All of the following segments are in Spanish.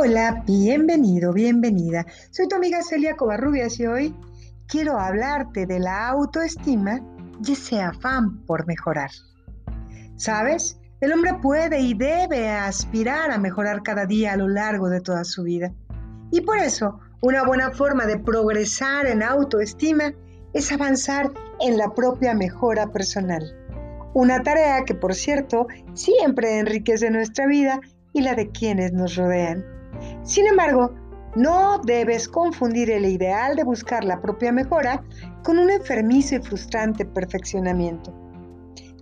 Hola, bienvenido, bienvenida. Soy tu amiga Celia Covarrubias y hoy quiero hablarte de la autoestima y ese afán por mejorar. ¿Sabes? El hombre puede y debe aspirar a mejorar cada día a lo largo de toda su vida. Y por eso, una buena forma de progresar en autoestima es avanzar en la propia mejora personal. Una tarea que, por cierto, siempre enriquece nuestra vida y la de quienes nos rodean. Sin embargo, no debes confundir el ideal de buscar la propia mejora con un enfermizo y frustrante perfeccionamiento.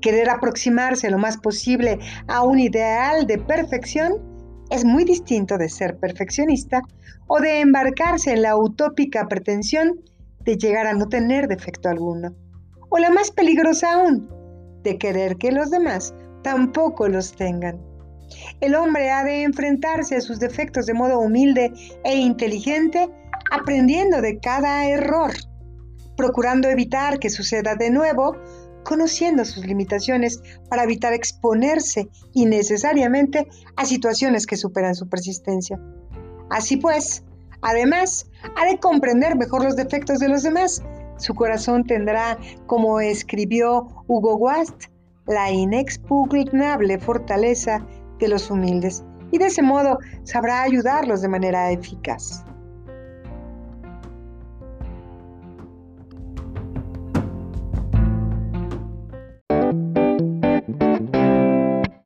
Querer aproximarse lo más posible a un ideal de perfección es muy distinto de ser perfeccionista o de embarcarse en la utópica pretensión de llegar a no tener defecto alguno. O la más peligrosa aún, de querer que los demás tampoco los tengan. El hombre ha de enfrentarse a sus defectos de modo humilde e inteligente, aprendiendo de cada error, procurando evitar que suceda de nuevo, conociendo sus limitaciones para evitar exponerse innecesariamente a situaciones que superan su persistencia. Así pues, además, ha de comprender mejor los defectos de los demás. Su corazón tendrá, como escribió Hugo Wast, la inexpugnable fortaleza de los humildes y de ese modo sabrá ayudarlos de manera eficaz.